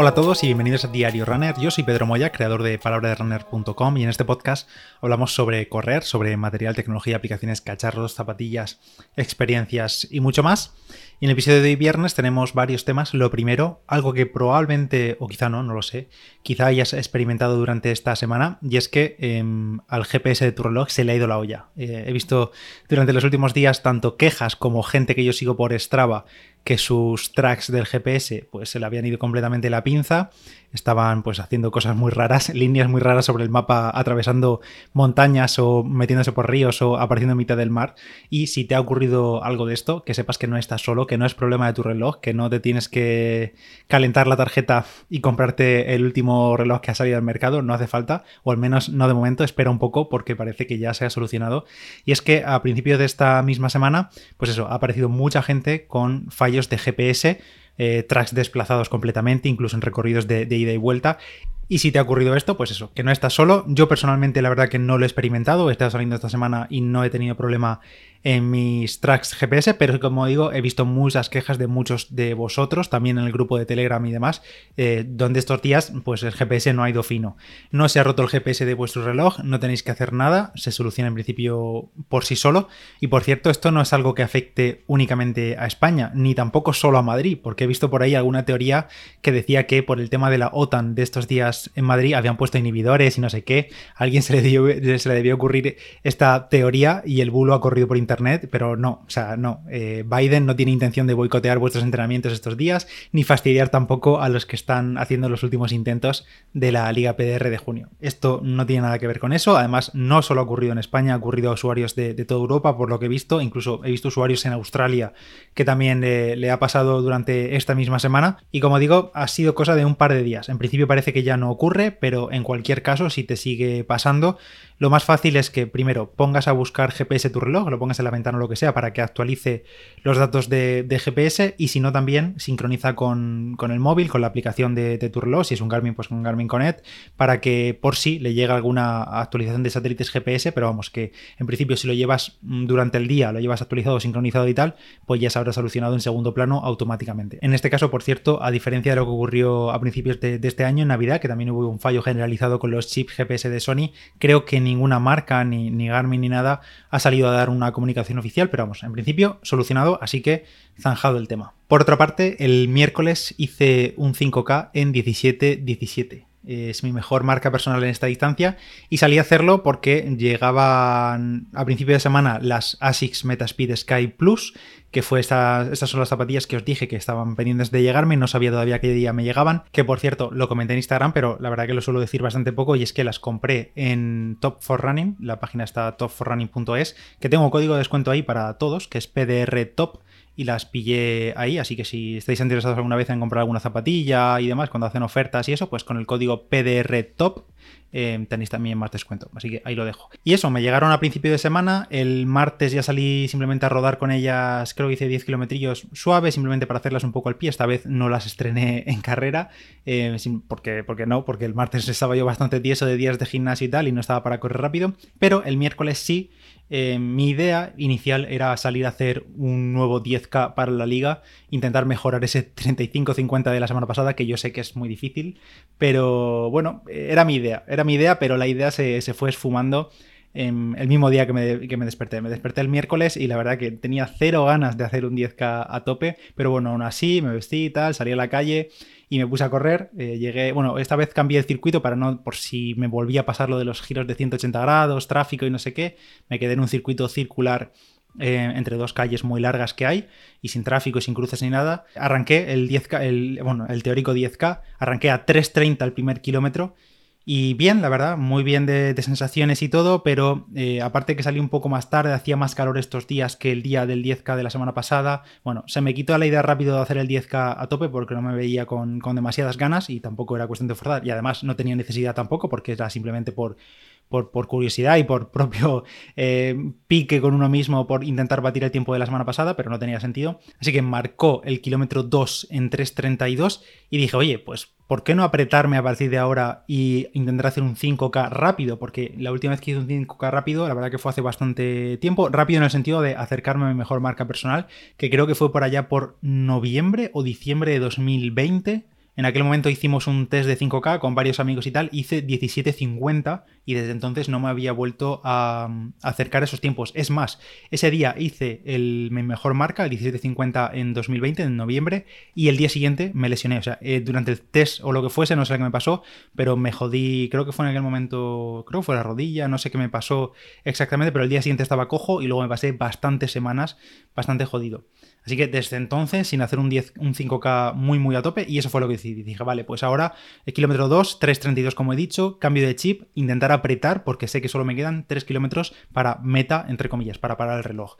Hola a todos y bienvenidos a Diario Runner. Yo soy Pedro Moya, creador de palabraderunner.com y en este podcast hablamos sobre correr, sobre material, tecnología, aplicaciones, cacharros, zapatillas, experiencias y mucho más. Y en el episodio de hoy viernes tenemos varios temas. Lo primero, algo que probablemente, o quizá no, no lo sé, quizá hayas experimentado durante esta semana, y es que em, al GPS de tu reloj se le ha ido la olla. Eh, he visto durante los últimos días tanto quejas como gente que yo sigo por Strava que sus tracks del GPS pues se le habían ido completamente la pinza estaban pues haciendo cosas muy raras, líneas muy raras sobre el mapa, atravesando montañas o metiéndose por ríos o apareciendo en mitad del mar. Y si te ha ocurrido algo de esto, que sepas que no estás solo, que no es problema de tu reloj, que no te tienes que calentar la tarjeta y comprarte el último reloj que ha salido al mercado, no hace falta, o al menos no de momento, espera un poco porque parece que ya se ha solucionado. Y es que a principios de esta misma semana, pues eso, ha aparecido mucha gente con de GPS eh, tracks desplazados completamente, incluso en recorridos de, de ida y vuelta. Y si te ha ocurrido esto, pues eso, que no estás solo. Yo personalmente la verdad que no lo he experimentado, he estado saliendo esta semana y no he tenido problema en mis tracks GPS, pero como digo, he visto muchas quejas de muchos de vosotros, también en el grupo de Telegram y demás, eh, donde estos días pues el GPS no ha ido fino. No se ha roto el GPS de vuestro reloj, no tenéis que hacer nada, se soluciona en principio por sí solo. Y por cierto, esto no es algo que afecte únicamente a España, ni tampoco solo a Madrid, porque he visto por ahí alguna teoría que decía que por el tema de la OTAN de estos días en Madrid habían puesto inhibidores y no sé qué. A alguien se le, se le debió ocurrir esta teoría y el bulo ha corrido por internet internet, pero no, o sea, no. Eh, Biden no tiene intención de boicotear vuestros entrenamientos estos días, ni fastidiar tampoco a los que están haciendo los últimos intentos de la Liga PDR de junio. Esto no tiene nada que ver con eso. Además, no solo ha ocurrido en España, ha ocurrido a usuarios de, toda Europa, por lo que he visto. Incluso he visto usuarios en Australia que también le ha pasado durante esta misma semana. Y como digo, ha sido cosa de un par de días. En principio parece que ya no ocurre, pero en cualquier caso, si te sigue pasando, lo más fácil es que primero pongas a buscar GPS tu reloj, lo pongas la ventana o lo que sea para que actualice los datos de, GPS y si no también sincroniza con, el móvil, con la aplicación de, tu reloj, si es un Garmin pues con Garmin Connect, para que por si le llegue alguna actualización de satélites GPS, pero vamos, que en principio si lo llevas mm, durante el día, lo llevas actualizado, sincronizado y tal, pues ya se habrá solucionado en segundo plano automáticamente. En este caso, por cierto, a diferencia de lo que ocurrió a principios de, de este año, en Navidad, que también hubo un fallo generalizado con los chips GPS de Sony, creo que ni ninguna marca, ni, ni Garmin, ni nada, ha salido a dar una comunicación oficial, pero vamos, en principio solucionado, así que zanjado el tema. Por otra parte, el miércoles hice un 5K en 17-17 es mi mejor marca personal en esta distancia y salí a hacerlo porque llegaban a principio de semana las ASICS Metaspeed Sky Plus, que fue estas son las zapatillas que os dije que estaban pendientes de llegarme, no sabía todavía qué día me llegaban, que por cierto lo comenté en Instagram, pero la verdad que lo suelo decir bastante poco y es que las compré en Top for Running, la página está topforrunning.es, que tengo código de descuento ahí para todos, que es PDR Top y las pillé ahí, así que si estáis interesados alguna vez en comprar alguna zapatilla y demás, cuando hacen ofertas y eso, pues con el código PDR Top eh, tenéis también más descuento. Así que ahí lo dejo. Y eso, me llegaron a principio de semana. El martes ya salí simplemente a rodar con ellas, creo que hice 10 kilómetros suaves, simplemente para hacerlas un poco al pie. Esta vez no las estrené en carrera, porque, porque no, porque el martes estaba yo bastante tieso de días de gimnasio y tal, y no estaba para correr rápido. Pero el miércoles sí eh, mi idea inicial era salir a hacer un nuevo 10K para la liga, intentar mejorar ese 35-50 de la semana pasada, que yo sé que es muy difícil, pero bueno, era mi idea, era mi idea, pero la idea se, fue esfumando el mismo día que me, que me, desperté. Me desperté el miércoles y la verdad que tenía cero ganas de hacer un 10K a tope, pero bueno, aún así me vestí y tal, salí a la calle y me puse a correr. Eh, llegué, bueno, esta vez cambié el circuito para no, por si me volvía a pasar lo de los giros de 180 grados, tráfico y no sé qué. Me quedé en un circuito circular eh, entre dos calles muy largas que hay y sin tráfico y sin cruces ni nada. Arranqué el 10K, el, bueno, el teórico 10K, arranqué a 3.30 el primer kilómetro y bien, la verdad, muy bien de, sensaciones y todo, pero eh, aparte que salí un poco más tarde, hacía más calor estos días que el día del 10K de la semana pasada. Bueno, se me quitó la idea rápido de hacer el 10K a tope porque no me veía con, demasiadas ganas y tampoco era cuestión de forzar. Y además no tenía necesidad tampoco porque era simplemente por, por, curiosidad y por propio eh, pique con uno mismo por intentar batir el tiempo de la semana pasada, pero no tenía sentido. Así que marcó el kilómetro 2 en 3.32 y dije, oye, pues ¿por qué no apretarme a partir de ahora y intentar hacer un 5K rápido? Porque la última vez que hice un 5K rápido, la verdad que fue hace bastante tiempo. Rápido en el sentido de acercarme a mi mejor marca personal, que creo que fue por allá por noviembre o diciembre de 2020 En aquel momento hicimos un test de 5K con varios amigos y tal, hice 17.50 y desde entonces no me había vuelto a, acercar esos tiempos. Es más, ese día hice el, mi mejor marca, el 17.50 en 2020, en noviembre, y el día siguiente me lesioné. O sea, eh, durante el test o lo que fuese, no sé qué me pasó, pero me jodí, creo que fue en aquel momento, creo que fue la rodilla, no sé qué me pasó exactamente, pero el día siguiente estaba cojo y luego me pasé bastantes semanas bastante jodido. Así que desde entonces, sin hacer un, 10, un 5K muy, muy a tope, y eso fue lo que decidí. Dije, vale, pues ahora el kilómetro 2, 3.32 como he dicho, cambio de chip, intentar apretar, porque sé que solo me quedan 3 kilómetros para meta, entre comillas, para parar el reloj.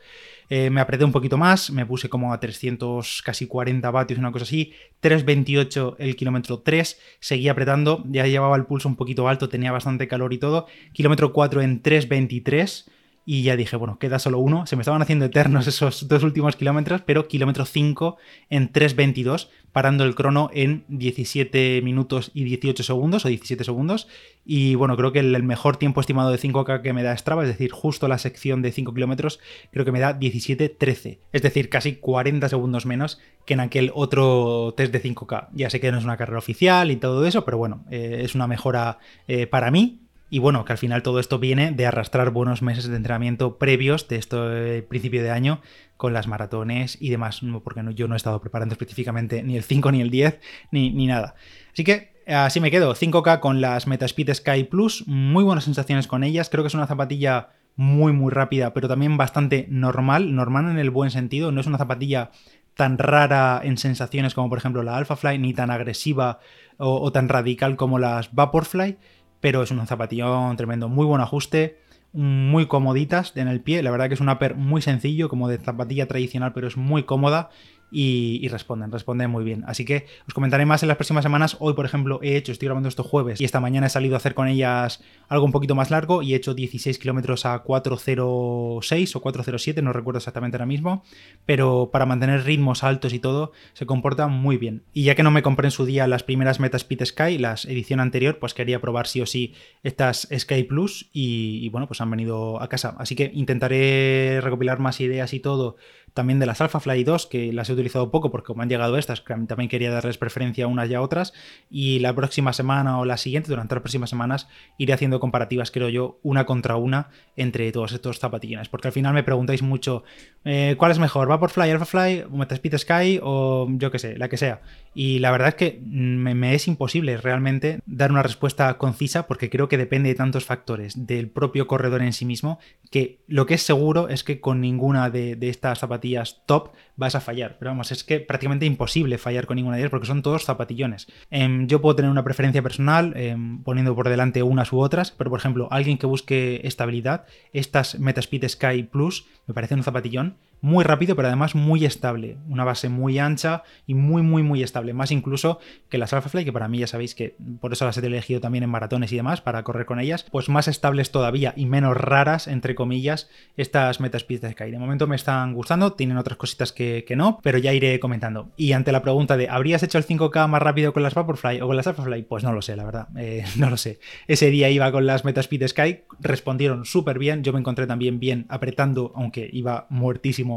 Eh, me apreté un poquito más, me puse como a 300, casi 40 vatios, una cosa así, 3.28 el kilómetro 3, seguí apretando, ya llevaba el pulso un poquito alto, tenía bastante calor y todo, kilómetro 4 en 3.23 y ya dije, bueno, queda solo uno. Se me estaban haciendo eternos esos dos últimos kilómetros, pero kilómetro 5 en 3.22, parando el crono en 17 minutos y 18 segundos o 17 segundos. Y bueno, creo que el mejor tiempo estimado de 5K que me da Strava, es decir, justo la sección de 5 kilómetros, creo que me da 17.13. Es decir, casi 40 segundos menos que en aquel otro test de 5K. Ya sé que no es una carrera oficial y todo eso, pero bueno, eh, es una mejora eh, para mí y bueno, que al final todo esto viene de arrastrar buenos meses de entrenamiento previos de este principio de año con las maratones y demás, porque yo no he estado preparando específicamente ni el 5 ni el 10 ni, ni nada. Así que así me quedo, 5K con las Metaspeed Sky Plus, muy buenas sensaciones con ellas, creo que es una zapatilla muy muy rápida, pero también bastante normal, normal en el buen sentido, no es una zapatilla tan rara en sensaciones como por ejemplo la Alphafly, ni tan agresiva o, o tan radical como las Vaporfly, pero es un zapatillón tremendo, muy buen ajuste, muy comoditas en el pie, la verdad que es un upper muy sencillo, como de zapatilla tradicional, pero es muy cómoda y, responden, responden muy bien. Así que os comentaré más en las próximas semanas. Hoy, por ejemplo, he hecho, estoy grabando esto jueves y esta mañana he salido a hacer con ellas algo un poquito más largo y he hecho 16 kilómetros a 406 o 407, no recuerdo exactamente ahora mismo, pero para mantener ritmos altos y todo, se comporta muy bien. Y ya que no me compré en su día las primeras Metas Pit Sky, las edición anterior, pues quería probar sí o sí estas Sky Plus y bueno, pues han venido a casa. Así que intentaré recopilar más ideas y todo también de las Alpha Fly 2, que las he utilizado poco porque como han llegado estas, también quería darles preferencia a unas y a otras. Y la próxima semana o la siguiente, durante las próximas semanas, iré haciendo comparativas, creo yo, una contra una entre todos estos zapatillines. Porque al final me preguntáis mucho, eh, ¿cuál es mejor? ¿Vaporfly, Alphafly, Metaspeed Sky o yo qué sé, la que sea? Y la verdad es que me, es imposible realmente dar una respuesta concisa porque creo que depende de tantos factores del propio corredor en sí mismo que lo que es seguro es que con ninguna de, de estas zapatillas top vas a fallar. Pero vamos, es que prácticamente imposible fallar con ninguna de ellas porque son todos zapatillones. Em, yo puedo tener una preferencia personal em, poniendo por delante unas u otras, pero por ejemplo, alguien que busque estabilidad, estas Metaspeed Sky Plus me parece un zapatillón muy rápido, pero además muy estable. Una base muy ancha y muy, muy, muy estable. Más incluso que las Alphafly, que para mí ya sabéis que por eso las he elegido también en maratones y demás, para correr con ellas, pues más estables todavía y menos raras, entre comillas, estas Metaspeed Sky. De momento me están gustando, tienen otras cositas que, no, pero ya iré comentando. Y ante la pregunta de ¿habrías hecho el 5K más rápido con las Vaporfly o con las Alphafly? Pues no lo sé, la verdad. Eh, no lo sé. Ese día iba con las Metaspeed Sky, respondieron súper bien. Yo me encontré también bien apretando, aunque iba muertísimo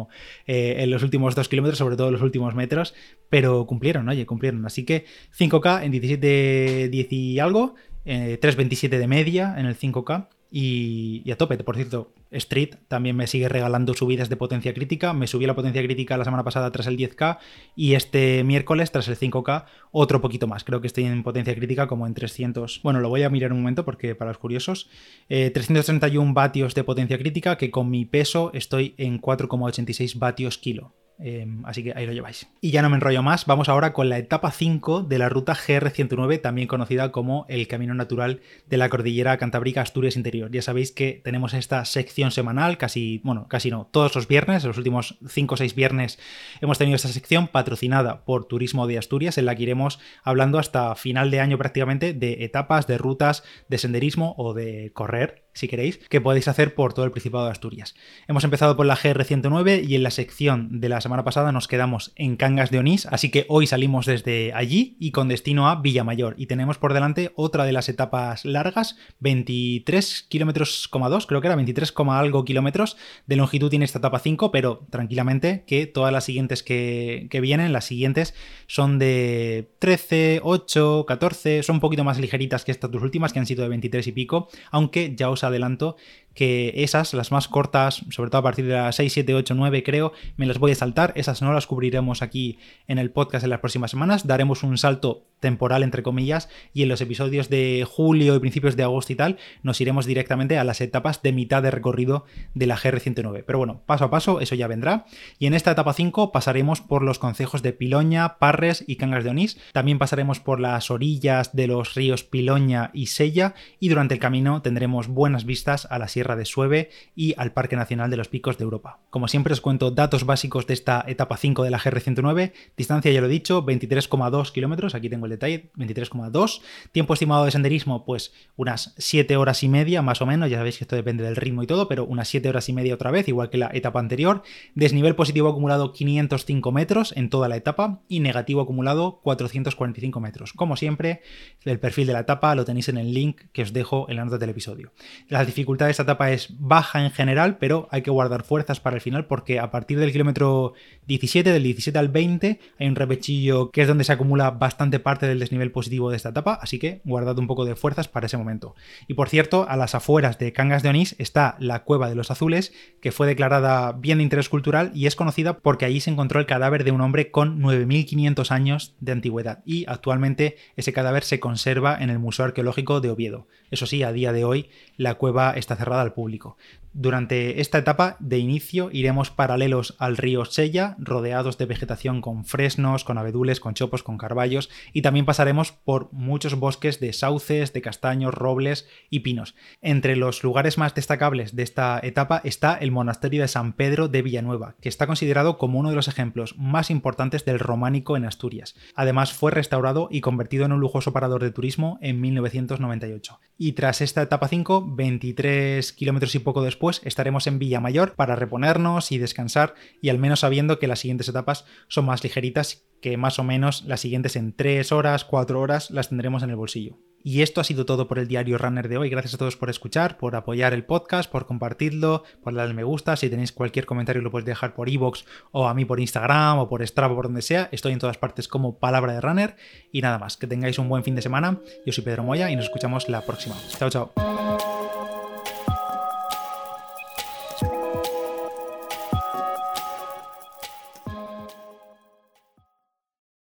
eh, en los últimos dos kilómetros, sobre todo los últimos metros, pero cumplieron, oye, cumplieron. Así que 5K en 17, 10 y algo, 3.27 eh, de media en el 5K. Y, a tope, por cierto, Street también me sigue regalando subidas de potencia crítica. Me subí la potencia crítica la semana pasada tras el 10K y este miércoles tras el 5K otro poquito más. Creo que estoy en potencia crítica como en 300. Bueno, lo voy a mirar un momento porque para los curiosos. 331 eh, vatios de potencia crítica que con mi peso estoy en 4,86 vatios kilo. Em, así que ahí lo lleváis. Y ya no me enrollo más, vamos ahora con la etapa 5 de la ruta GR109, también conocida como el Camino Natural de la Cordillera Cantábrica Asturias Interior. Ya sabéis que tenemos esta sección semanal, casi, bueno, casi no, todos los viernes, los últimos 5 o 6 viernes hemos tenido esta sección patrocinada por Turismo de Asturias, en la que iremos hablando hasta final de año prácticamente de etapas, de rutas, de senderismo o de correr si queréis, que podéis hacer por todo el Principado de Asturias. Hemos empezado por la GR109 y en la sección de las semana pasada nos quedamos en Cangas de Onís, así que hoy salimos desde allí y con destino a Villamayor. Y tenemos por delante otra de las etapas largas, 23 kilómetros, creo que era 23, algo kilómetros de longitud tiene esta etapa 5, pero tranquilamente que todas las siguientes que, que vienen, las siguientes son de 13, 8, 14, son un poquito más ligeritas que estas dos últimas, que han sido de 23 y pico, aunque ya os adelanto que esas, las más cortas, sobre todo a partir de las 6, 7, 8, 9 creo, me las voy a saltar, esas no las cubriremos aquí en el podcast en las próximas semanas, daremos un salto temporal entre comillas y en los episodios de julio y principios de agosto y tal nos iremos directamente a las etapas de mitad de recorrido de la GR109. Pero bueno, paso a paso eso ya vendrá. Y en esta etapa 5 pasaremos por los concejos de Piloña, Parres y Cangas de Onís, también pasaremos por las orillas de los ríos Piloña y Sella. Y durante el camino tendremos buenas vistas a la sierra de Sueve y al Parque Nacional de los Picos de Europa. Como siempre os cuento datos básicos de esta etapa 5 de la GR109, distancia ya lo he dicho, 23,2 kilómetros, aquí tengo el detalle, 23,2, tiempo estimado de senderismo pues unas 7 horas y media más o menos, ya sabéis que esto depende del ritmo y todo, pero unas 7 horas y media otra vez, igual que la etapa anterior, desnivel positivo acumulado 505 metros en toda la etapa y negativo acumulado 445 metros. Como siempre, el perfil de la etapa lo tenéis en el link que os dejo en la nota del episodio. Las dificultades de esta etapa es baja en general, pero hay que guardar fuerzas para el final porque a partir del kilómetro 17, del 17 al 20, hay un repechillo que es donde se acumula bastante parte del desnivel positivo de esta etapa, así que guardad un poco de fuerzas para ese momento. Y por cierto, a las afueras de Cangas de Onís está la Cueva de los Azules, que fue declarada bien de interés cultural y es conocida porque allí se encontró el cadáver de un hombre con 9.500 años de antigüedad y actualmente ese cadáver se conserva en el Museo Arqueológico de Oviedo. Eso sí, a día de hoy la cueva está cerrada al público. Durante esta etapa de inicio iremos paralelos al río Sella, rodeados de vegetación con fresnos, con abedules, con chopos, con carballos, y también pasaremos por muchos bosques de sauces, de castaños, robles y pinos. Entre los lugares más destacables de esta etapa está el monasterio de San Pedro de Villanueva, que está considerado como uno de los ejemplos más importantes del románico en Asturias. Además fue restaurado y convertido en un lujoso parador de turismo en 1998. Y tras esta etapa 5, 23 kilómetros y poco después, estaremos en Villamayor para reponernos y descansar y al menos sabiendo que las siguientes etapas son más ligeritas que más o menos las siguientes en 3 horas, 4 horas las tendremos en el bolsillo. Y esto ha sido todo por el diario Runner de hoy. Gracias a todos por escuchar, por apoyar el podcast, por compartirlo, por darle me gusta. Si tenéis cualquier comentario lo podéis dejar por iVoox o a mí por Instagram o por Strava, por donde sea. Estoy en todas partes como Palabra de Runner. Y nada más, que tengáis un buen fin de semana. Yo soy Pedro Moya y nos escuchamos la próxima. Chao, chao.